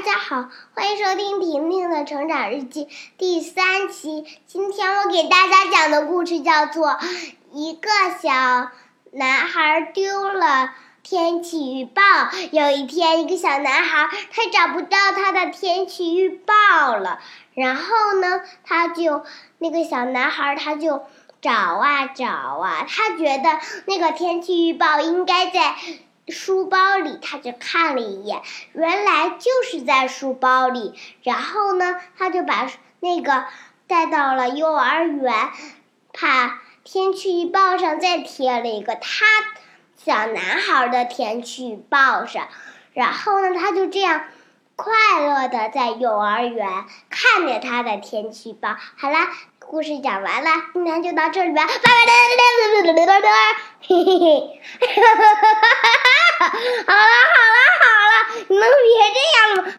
大家好，欢迎收听婷婷的成长日记第三期。今天我给大家讲的故事叫做《一个小男孩丢了天气预报》。有一天，一个小男孩他找不到他的天气预报了，然后呢，他就那个小男孩他就找啊找啊，他觉得那个天气预报应该在。书包里，他就看了一眼，原来就是在书包里。然后呢，他就把那个带到了幼儿园，怕天气预报上再贴了一个他小男孩的天气预报上。然后呢，他就这样快乐的在幼儿园看着他的天气预报。好啦，故事讲完了，今天就到这里吧，拜拜！嘿嘿嘿，哈哈哈哈！好了好了好了，你们别这样吗？